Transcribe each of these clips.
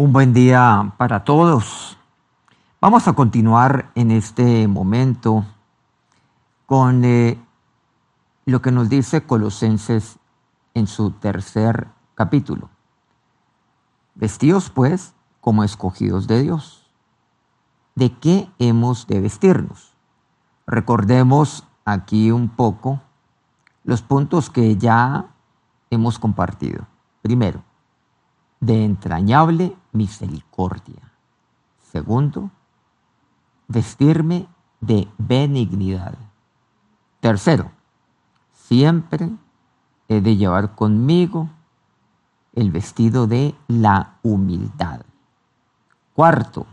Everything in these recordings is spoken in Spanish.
Un buen día para todos. Vamos a continuar en este momento con eh, lo que nos dice Colosenses en su tercer capítulo. Vestidos pues como escogidos de Dios. ¿De qué hemos de vestirnos? Recordemos aquí un poco los puntos que ya hemos compartido. Primero, de entrañable misericordia. Segundo, vestirme de benignidad. Tercero, siempre he de llevar conmigo el vestido de la humildad. Cuarto,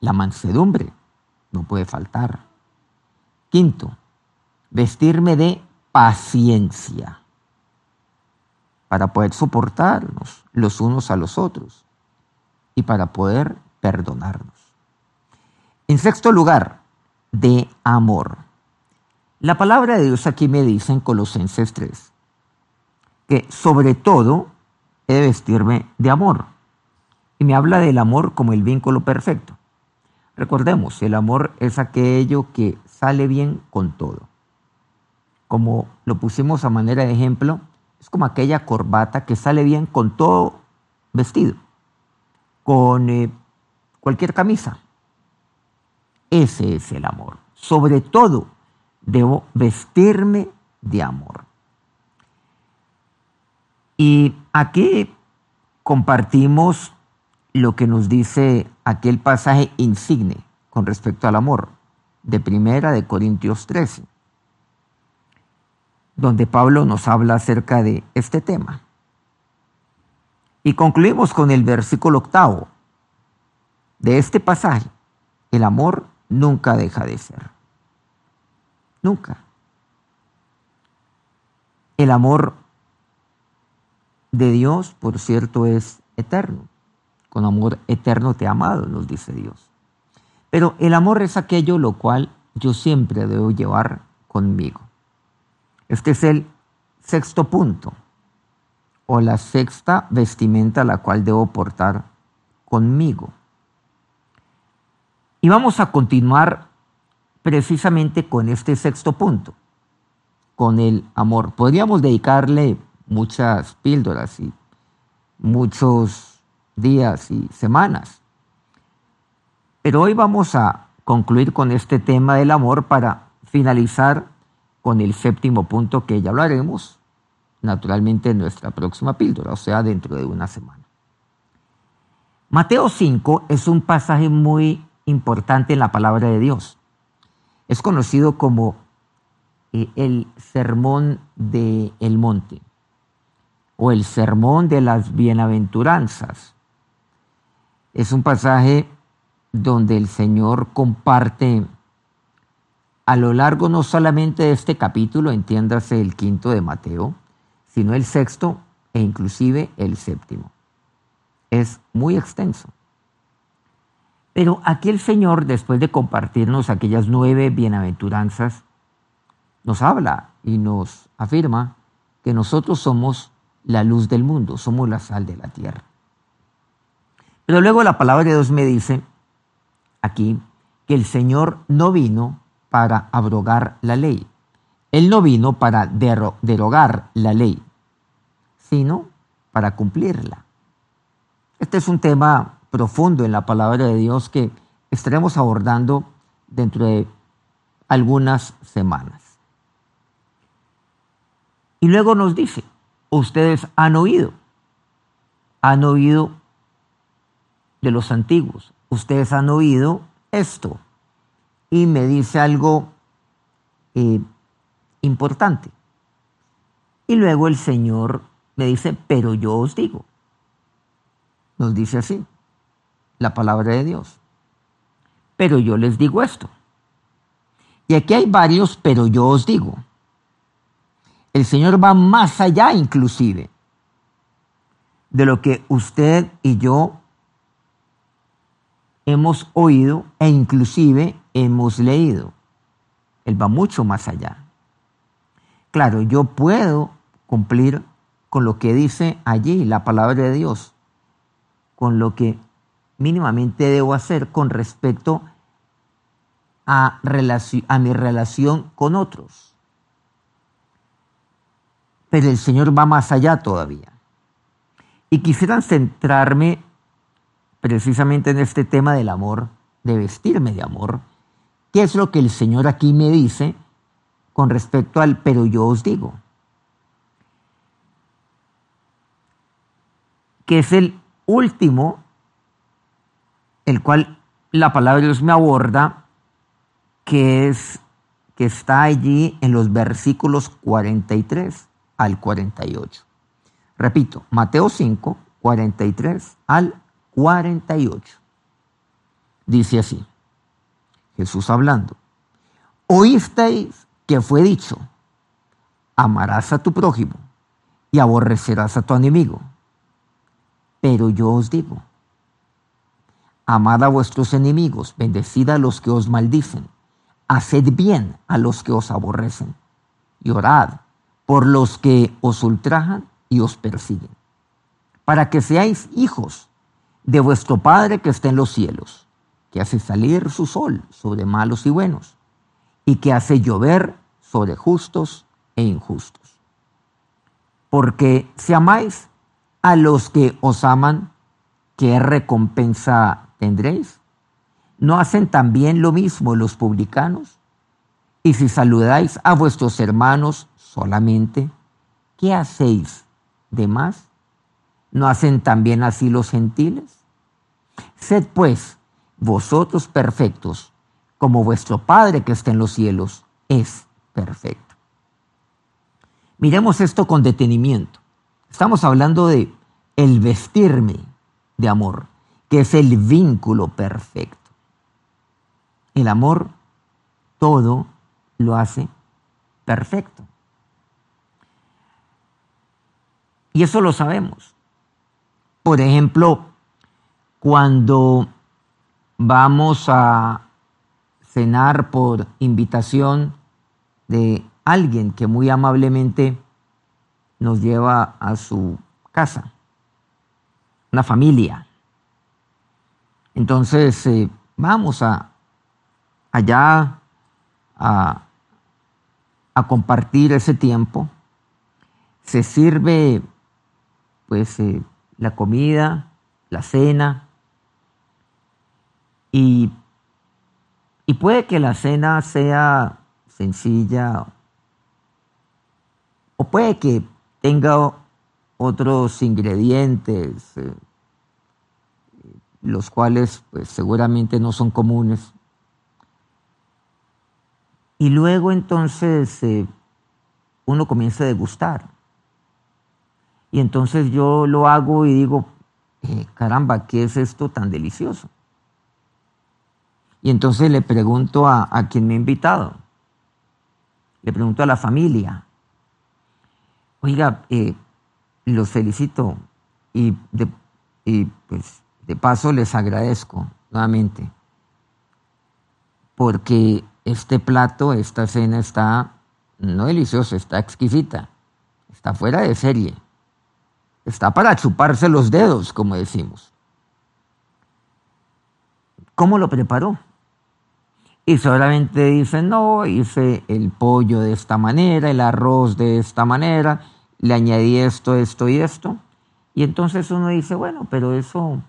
la mansedumbre no puede faltar. Quinto, vestirme de paciencia para poder soportarnos los unos a los otros y para poder perdonarnos. En sexto lugar, de amor. La palabra de Dios aquí me dice en Colosenses 3 que sobre todo he de vestirme de amor. Y me habla del amor como el vínculo perfecto. Recordemos, el amor es aquello que sale bien con todo. Como lo pusimos a manera de ejemplo, es como aquella corbata que sale bien con todo vestido, con eh, cualquier camisa. Ese es el amor. Sobre todo, debo vestirme de amor. Y aquí compartimos lo que nos dice aquel pasaje insigne con respecto al amor, de primera de Corintios 13 donde Pablo nos habla acerca de este tema. Y concluimos con el versículo octavo de este pasaje. El amor nunca deja de ser. Nunca. El amor de Dios, por cierto, es eterno. Con amor eterno te he amado, nos dice Dios. Pero el amor es aquello lo cual yo siempre debo llevar conmigo. Este es el sexto punto o la sexta vestimenta la cual debo portar conmigo. Y vamos a continuar precisamente con este sexto punto, con el amor. Podríamos dedicarle muchas píldoras y muchos días y semanas. Pero hoy vamos a concluir con este tema del amor para finalizar con el séptimo punto que ya hablaremos naturalmente en nuestra próxima píldora, o sea, dentro de una semana. Mateo 5 es un pasaje muy importante en la palabra de Dios. Es conocido como eh, el sermón del el monte o el sermón de las bienaventuranzas. Es un pasaje donde el Señor comparte a lo largo no solamente de este capítulo, entiéndase el quinto de Mateo, sino el sexto e inclusive el séptimo. Es muy extenso. Pero aquí el Señor, después de compartirnos aquellas nueve bienaventuranzas, nos habla y nos afirma que nosotros somos la luz del mundo, somos la sal de la tierra. Pero luego la palabra de Dios me dice aquí que el Señor no vino para abrogar la ley. Él no vino para derogar la ley, sino para cumplirla. Este es un tema profundo en la palabra de Dios que estaremos abordando dentro de algunas semanas. Y luego nos dice, ustedes han oído, han oído de los antiguos, ustedes han oído esto, y me dice algo eh, importante. Y luego el Señor me dice, pero yo os digo. Nos dice así, la palabra de Dios. Pero yo les digo esto. Y aquí hay varios, pero yo os digo. El Señor va más allá inclusive de lo que usted y yo hemos oído e inclusive hemos leído. Él va mucho más allá. Claro, yo puedo cumplir con lo que dice allí la palabra de Dios, con lo que mínimamente debo hacer con respecto a, a mi relación con otros. Pero el Señor va más allá todavía. Y quisiera centrarme precisamente en este tema del amor, de vestirme de amor, ¿Qué es lo que el Señor aquí me dice con respecto al pero yo os digo? Que es el último, el cual la palabra de Dios me aborda, que es que está allí en los versículos 43 al 48. Repito, Mateo 5, 43 al 48. Dice así. Jesús hablando. Oísteis que fue dicho, amarás a tu prójimo y aborrecerás a tu enemigo. Pero yo os digo, amad a vuestros enemigos, bendecid a los que os maldicen, haced bien a los que os aborrecen, y orad por los que os ultrajan y os persiguen, para que seáis hijos de vuestro Padre que está en los cielos que hace salir su sol sobre malos y buenos, y que hace llover sobre justos e injustos. Porque si amáis a los que os aman, ¿qué recompensa tendréis? ¿No hacen también lo mismo los publicanos? Y si saludáis a vuestros hermanos solamente, ¿qué hacéis de más? ¿No hacen también así los gentiles? Sed pues vosotros perfectos, como vuestro Padre que está en los cielos es perfecto. Miremos esto con detenimiento. Estamos hablando de el vestirme de amor, que es el vínculo perfecto. El amor todo lo hace perfecto. Y eso lo sabemos. Por ejemplo, cuando vamos a cenar por invitación de alguien que muy amablemente nos lleva a su casa, una familia. Entonces eh, vamos a allá a, compartir ese tiempo. Se sirve pues eh, la comida, la cena, y, puede que la cena sea sencilla o puede que tenga otros ingredientes, eh, los cuales pues, seguramente no son comunes. Y luego entonces eh, uno comienza a degustar. Y entonces yo lo hago y digo, eh, caramba, ¿qué es esto tan delicioso? Y entonces le pregunto a, quien me ha invitado, le pregunto a la familia, oiga, los felicito y de, y pues de paso les agradezco nuevamente porque este plato, esta cena está no deliciosa, está exquisita, está fuera de serie, está para chuparse los dedos, como decimos. ¿Cómo lo preparó? Y solamente dicen, no, hice el pollo de esta manera, el arroz de esta manera, le añadí esto, esto y esto. Y entonces uno dice, bueno, pero eso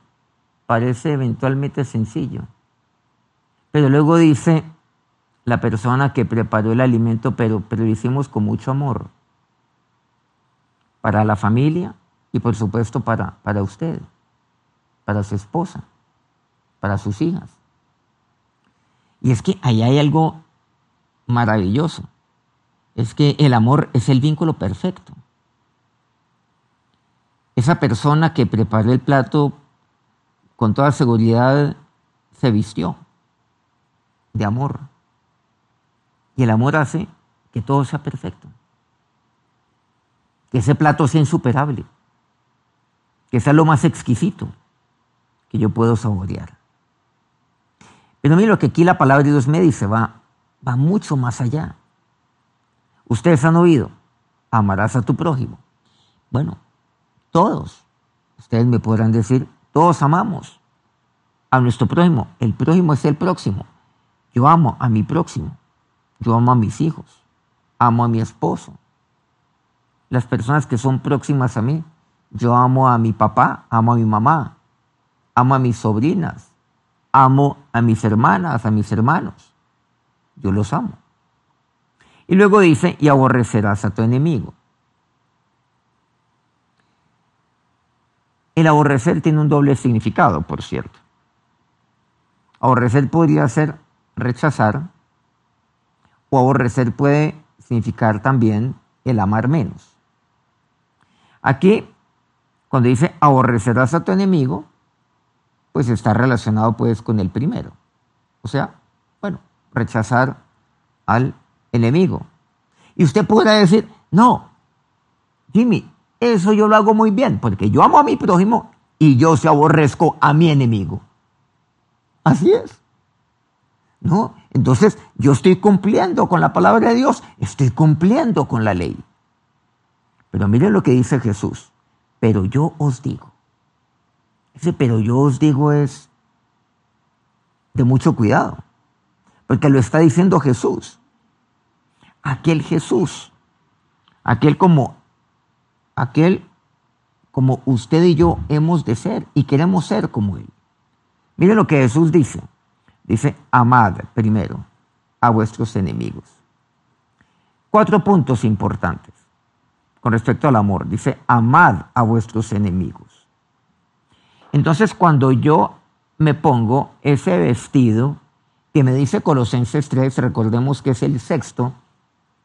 parece eventualmente sencillo. Pero luego dice la persona que preparó el alimento, pero, pero lo hicimos con mucho amor. Para la familia y por supuesto para, para usted, para su esposa, para sus hijas. Y es que ahí hay algo maravilloso. Es que el amor es el vínculo perfecto. Esa persona que preparó el plato con toda seguridad se vistió de amor. Y el amor hace que todo sea perfecto. Que ese plato sea insuperable. Que sea lo más exquisito que yo puedo saborear. Pero mire lo que aquí la palabra de Dios me dice, va, va mucho más allá. Ustedes han oído, amarás a tu prójimo. Bueno, todos, ustedes me podrán decir, todos amamos. a nuestro prójimo. El prójimo es el próximo. Yo amo a mi próximo. Yo amo a mis hijos. Amo a mi esposo. Las personas que son próximas a mí. Yo amo a mi papá, amo a mi mamá, amo a mis sobrinas, amo a mis hermanas, a mis hermanos. Yo los amo. Y luego dice, y aborrecerás a tu enemigo. El aborrecer tiene un doble significado, por cierto. Aborrecer podría ser rechazar o aborrecer puede significar también el amar menos. Aquí, cuando dice aborrecerás a tu enemigo, pues está relacionado pues con el primero. O sea, bueno, rechazar al enemigo. Y usted podrá decir, no, Jimmy, eso yo lo hago muy bien, porque yo amo a mi prójimo y yo se aborrezco a mi enemigo. Así es. ¿No? Entonces, yo estoy cumpliendo con la palabra de Dios, estoy cumpliendo con la ley. Pero miren lo que dice Jesús. Pero yo os digo. Ese pero yo os digo es de mucho cuidado. Porque lo está diciendo Jesús. Aquel Jesús. Aquel como aquel como usted y yo hemos de ser y queremos ser como Él. Mire lo que Jesús dice. Dice, amad primero a vuestros enemigos. Cuatro puntos importantes con respecto al amor. Dice, amad a vuestros enemigos. Entonces, cuando yo me pongo ese vestido que me dice Colosenses 3, recordemos que es el sexto,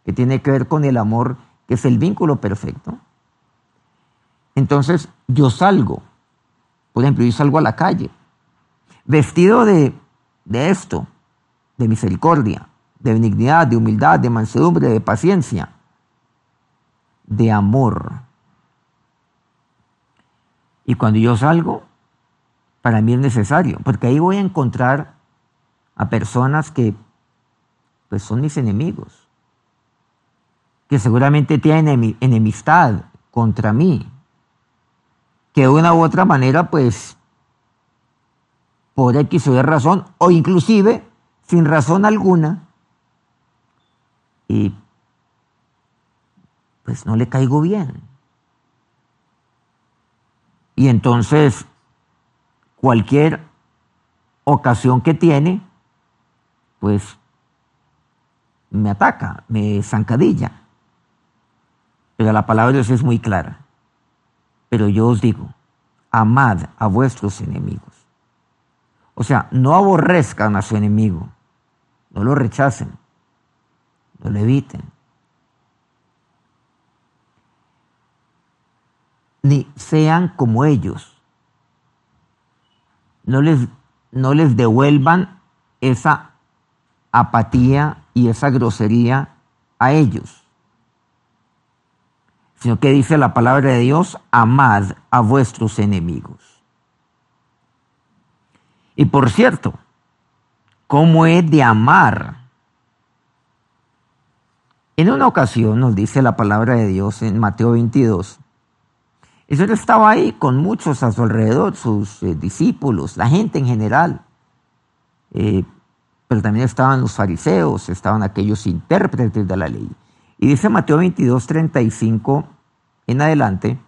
que tiene que ver con el amor, que es el vínculo perfecto. Entonces yo salgo, por ejemplo, yo salgo a la calle, vestido de, esto, de misericordia, de benignidad, de humildad, de mansedumbre, de paciencia, de amor. Y cuando yo salgo, para mí es necesario, porque ahí voy a encontrar a personas que pues, son mis enemigos, que seguramente tienen enemistad contra mí, que de una u otra manera, pues, por X o Y razón, o inclusive sin razón alguna, y pues no le caigo bien. Y entonces, cualquier ocasión que tiene, pues me ataca, me zancadilla. Pero la palabra de Dios es muy clara. Pero yo os digo, amad a vuestros enemigos. O sea, no aborrezcan a su enemigo, no lo rechacen, no lo eviten. Ni sean como ellos. No les, no les devuelvan esa apatía y esa grosería a ellos sino que dice la palabra de Dios, amad a vuestros enemigos. Y por cierto, ¿cómo es de amar? En una ocasión nos dice la palabra de Dios en Mateo 22, el estaba ahí con muchos a su alrededor, sus eh, discípulos, la gente en general. Eh, pero también estaban los fariseos, estaban aquellos intérpretes de la ley. Y dice Mateo 22, 35 en adelante,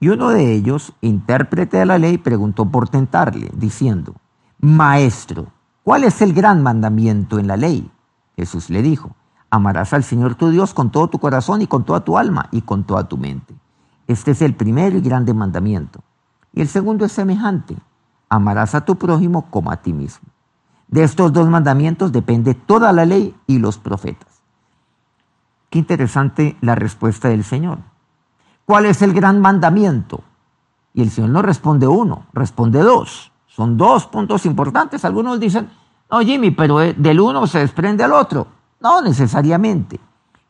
y uno de ellos, intérprete de la ley, preguntó por tentarle, diciendo, Maestro, ¿cuál es el gran mandamiento en la ley? Jesús le dijo, amarás al Señor tu Dios con todo tu corazón y con toda tu alma y con toda tu mente. Este es el primer y grande mandamiento. Y el segundo es semejante, amarás a tu prójimo como a ti mismo. De estos dos mandamientos depende toda la ley y los profetas. Qué interesante la respuesta del Señor. ¿Cuál es el gran mandamiento? Y el Señor no responde uno, responde dos. Son dos puntos importantes. Algunos dicen, no, Jimmy, pero eh, del uno se desprende al otro. No necesariamente.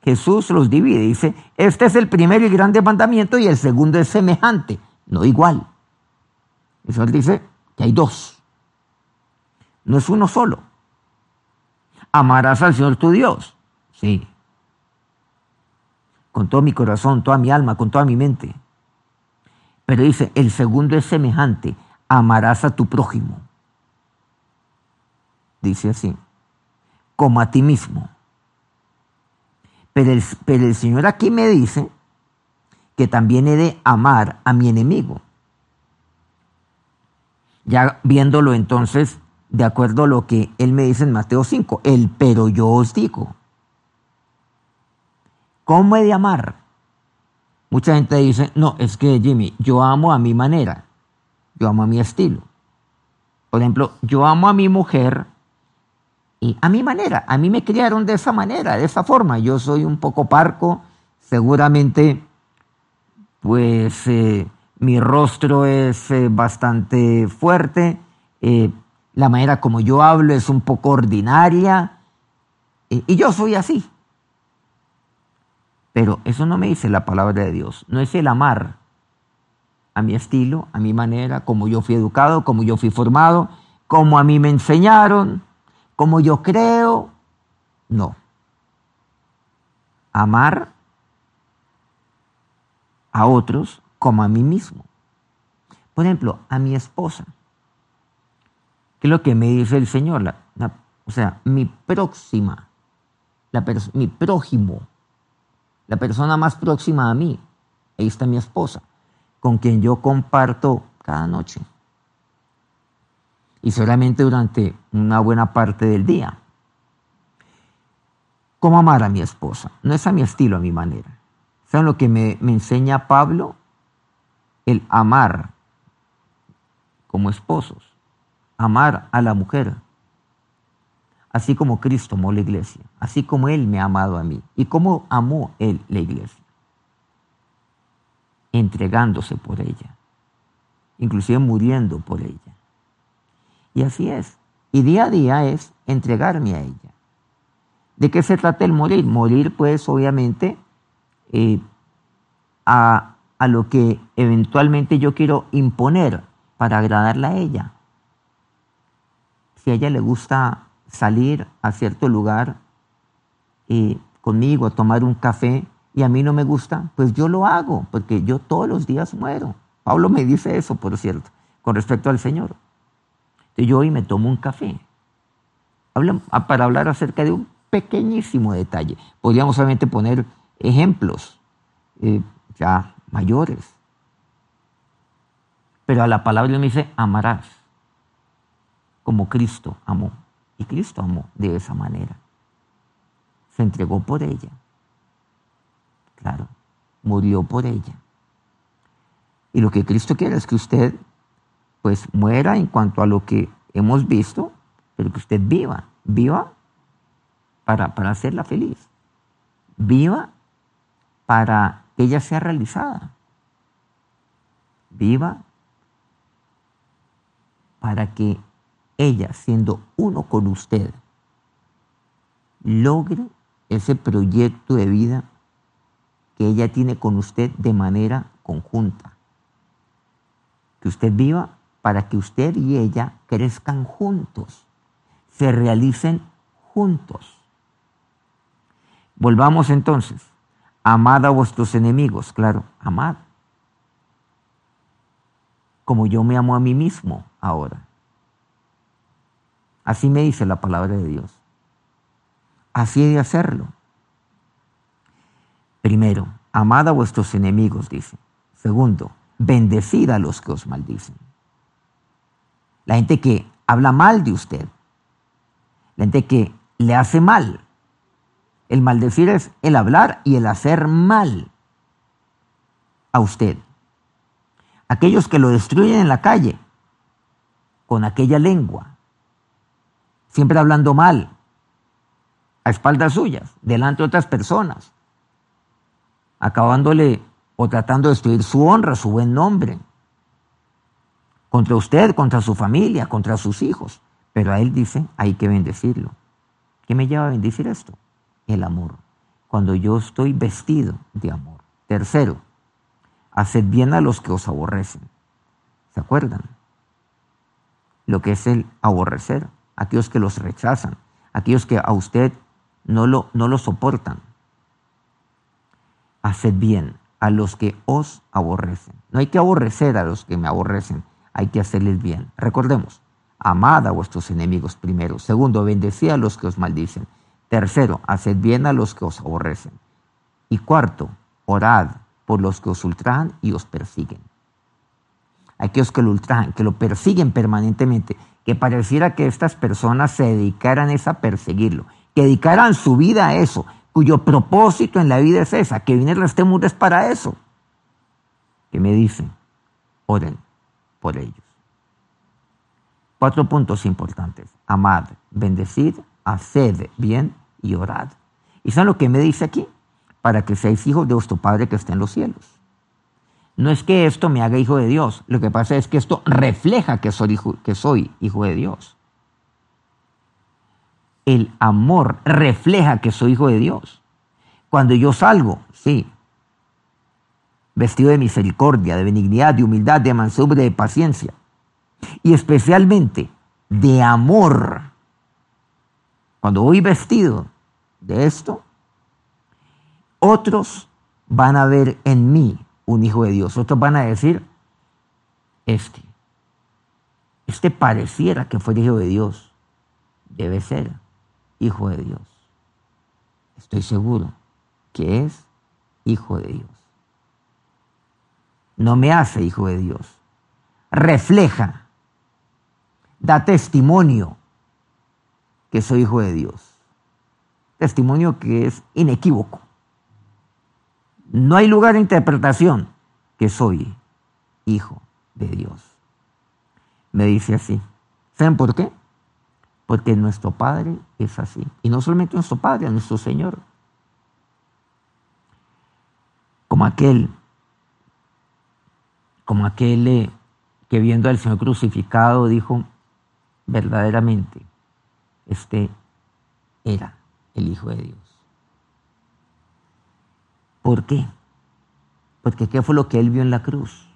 Jesús los divide. Dice, este es el primer y grande mandamiento y el segundo es semejante, no igual. El Señor dice que hay dos. No es uno solo. Amarás al Señor tu Dios. Sí con todo mi corazón, toda mi alma, con toda mi mente. Pero dice, el segundo es semejante, amarás a tu prójimo. dice así, como a ti mismo. Pero el, pero el Señor aquí me dice que también he de amar a mi enemigo. Ya viéndolo entonces, de acuerdo a lo que Él me dice en Mateo 5, el pero yo os digo. ¿Cómo he de amar? Mucha gente dice, no, es que Jimmy, yo amo a mi manera, yo amo a mi estilo. Por ejemplo, yo amo a mi mujer y a mi manera, a mí me criaron de esa manera, de esa forma. Yo soy un poco parco, seguramente pues eh, mi rostro es eh, bastante fuerte, eh, la manera como yo hablo es un poco ordinaria y yo soy así. Pero eso no me dice la palabra de Dios, no es el amar a mi estilo, a mi manera, como yo fui educado, como yo fui formado, como a mí me enseñaron, como yo creo. No. Amar a otros como a mí mismo. Por ejemplo, a mi esposa. ¿Qué es lo que me dice el Señor? o sea, mi próxima, la mi prójimo, la persona más próxima a mí, ahí está mi esposa con quien yo comparto cada noche. Y solamente durante una buena parte del día. ¿Cómo amar a mi esposa? No es a mi estilo, a mi manera. ¿Saben lo que me, me enseña Pablo? El amar como esposos. Amar a la mujer. Así como Cristo amó la iglesia. Así como Él me ha amado a mí. Y cómo amó Él la iglesia entregándose por ella, inclusive muriendo por ella. Y así es. Y día a día es entregarme a ella. ¿De qué se trata el morir? Morir, pues, obviamente, eh, a, a lo que eventualmente yo quiero imponer para agradarla a ella. Si a ella le gusta salir a cierto lugar eh, conmigo a tomar un café, y a mí no me gusta, pues yo lo hago, porque yo todos los días muero. Pablo me dice eso, por cierto, con respecto al Señor. Entonces yo hoy me tomo un café ah, para hablar acerca de un pequeñísimo detalle. Podríamos solamente poner ejemplos eh, ya mayores. Pero a la palabra me dice, amarás como Cristo amó. Y Cristo amó de esa manera. Se entregó por ella. Claro, murió por ella. Y lo que Cristo quiere es que usted pues muera en cuanto a lo que hemos visto, pero que usted viva, viva para, para hacerla feliz. Viva para que ella sea realizada. Viva para que ella, siendo uno con usted, logre ese proyecto de vida que ella tiene con usted de manera conjunta. Que usted viva para que usted y ella crezcan juntos, se realicen juntos. Volvamos entonces. Amad a vuestros enemigos, claro, amad. Como yo me amo a mí mismo ahora. Así me dice la palabra de Dios. Así he de hacerlo. Primero, amad a vuestros enemigos, dice. Segundo, bendecid a los que os maldicen. La gente que habla mal de usted. La gente que le hace mal. El maldecir es el hablar y el hacer mal a usted. Aquellos que lo destruyen en la calle con aquella lengua, siempre hablando mal, a espaldas suyas, delante de otras personas acabándole o tratando de destruir su honra, su buen nombre, contra usted, contra su familia, contra sus hijos. Pero a él dice, hay que bendecirlo. ¿Qué me lleva a bendecir esto? El amor. Cuando yo estoy vestido de amor. Tercero, haced bien a los que os aborrecen. ¿Se acuerdan? Lo que es el aborrecer. Aquellos que los rechazan. Aquellos que a usted no lo, no lo soportan haced bien a los que os aborrecen. No hay que aborrecer a los que me aborrecen, hay que hacerles bien. Recordemos, amad a vuestros enemigos primero. Segundo, bendecid a los que os maldicen. Tercero, haced bien a los que os aborrecen. Y cuarto, orad por los que os ultrajan y os persiguen. Aquellos que lo ultrajan, que lo persiguen permanentemente, que pareciera que estas personas se dedicaran a perseguirlo, que dedicaran su vida a eso, cuyo propósito en la vida es esa, que viene este mundo es para eso. Que me dicen, oren por ellos. Cuatro puntos importantes. Amad, bendecid, haced bien y orad. ¿Y saben lo que me dice aquí? Para que seáis hijos de vuestro Padre que está en los cielos. No es que esto me haga hijo de Dios, lo que pasa es que esto refleja que soy hijo, que soy hijo de Dios. El amor refleja que soy hijo de Dios. Cuando yo salgo, sí, vestido de misericordia, de benignidad, de humildad, de mansedumbre, de paciencia, y especialmente de amor. Cuando voy vestido de esto, otros van a ver en mí un hijo de Dios. Otros van a decir, este, este pareciera que fue hijo de Dios. Debe ser hijo de Dios. Estoy seguro que es hijo de Dios. No me hace hijo de Dios. Refleja, da testimonio que soy hijo de Dios. Testimonio que es inequívoco. No hay lugar de interpretación que soy hijo de Dios. Me dice así. ¿Saben por qué? Porque nuestro Padre es así. Y no solamente nuestro Padre, nuestro Señor. Como aquel, como aquel eh, que viendo al Señor crucificado dijo, verdaderamente, este era el Hijo de Dios. ¿Por qué? Porque ¿qué fue lo que él vio en la cruz?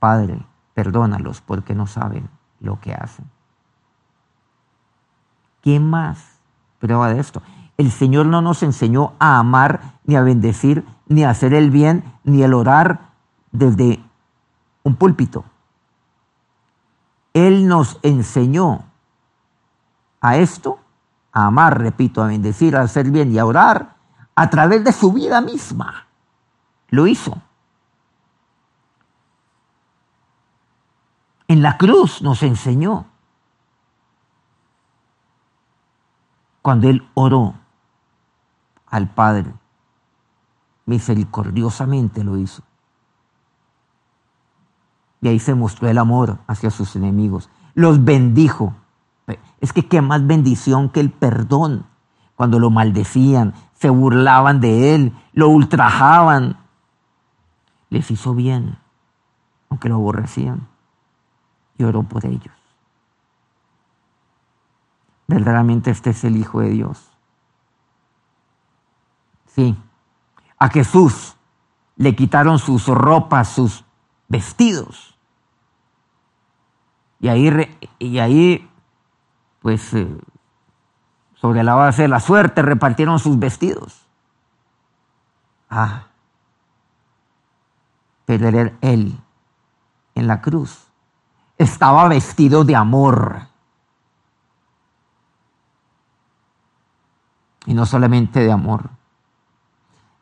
Padre, perdónalos porque no saben lo que hacen. ¿Qué más prueba de esto? El Señor no nos enseñó a amar, ni a bendecir, ni a hacer el bien, ni el orar desde un púlpito. Él nos enseñó a esto, a amar, repito, a bendecir, a hacer bien y a orar a través de su vida misma. Lo hizo. En la cruz nos enseñó. Cuando Él oró al Padre, misericordiosamente lo hizo. Y ahí se mostró el amor hacia sus enemigos. Los bendijo. Es que qué más bendición que el perdón. Cuando lo maldecían, se burlaban de él, lo ultrajaban. Les hizo bien, aunque lo aborrecían. Y oró por ellos. Verdaderamente este es el Hijo de Dios. Sí, a Jesús le quitaron sus ropas, sus vestidos. Y ahí, y ahí pues eh, sobre la base de la suerte repartieron sus vestidos. Ah, pero él en la cruz estaba vestido de amor. Y no solamente de amor,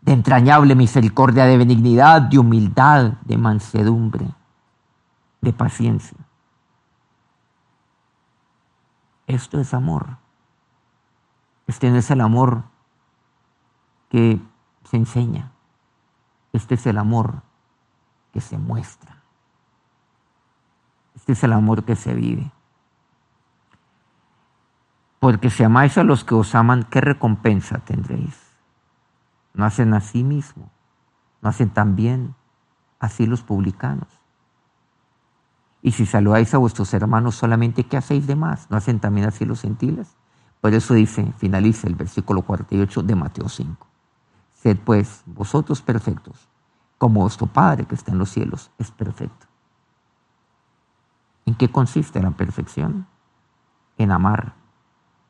de entrañable misericordia, de benignidad, de humildad, de mansedumbre, de paciencia. Esto es amor. Este no es el amor que se enseña. Este es el amor que se muestra. Este es el amor que se vive. Porque si amáis a los que os aman, ¿qué recompensa tendréis? No hacen a sí mismo, no hacen también así los publicanos. Y si saludáis a vuestros hermanos solamente, ¿qué hacéis de más? ¿No hacen también así los gentiles? Por eso dice, finaliza el versículo 48 de Mateo 5. Sed pues vosotros perfectos, como vuestro Padre que está en los cielos es perfecto. ¿En qué consiste la perfección? En amar,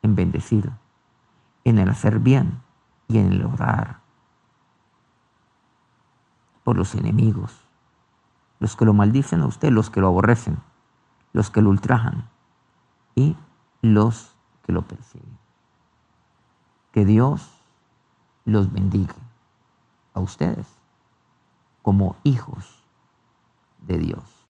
en bendecir, en el hacer bien y en el orar por los enemigos, los que lo maldicen a usted, los que lo aborrecen, los que lo ultrajan y los que lo persiguen. Que Dios los bendiga a ustedes como hijos de Dios.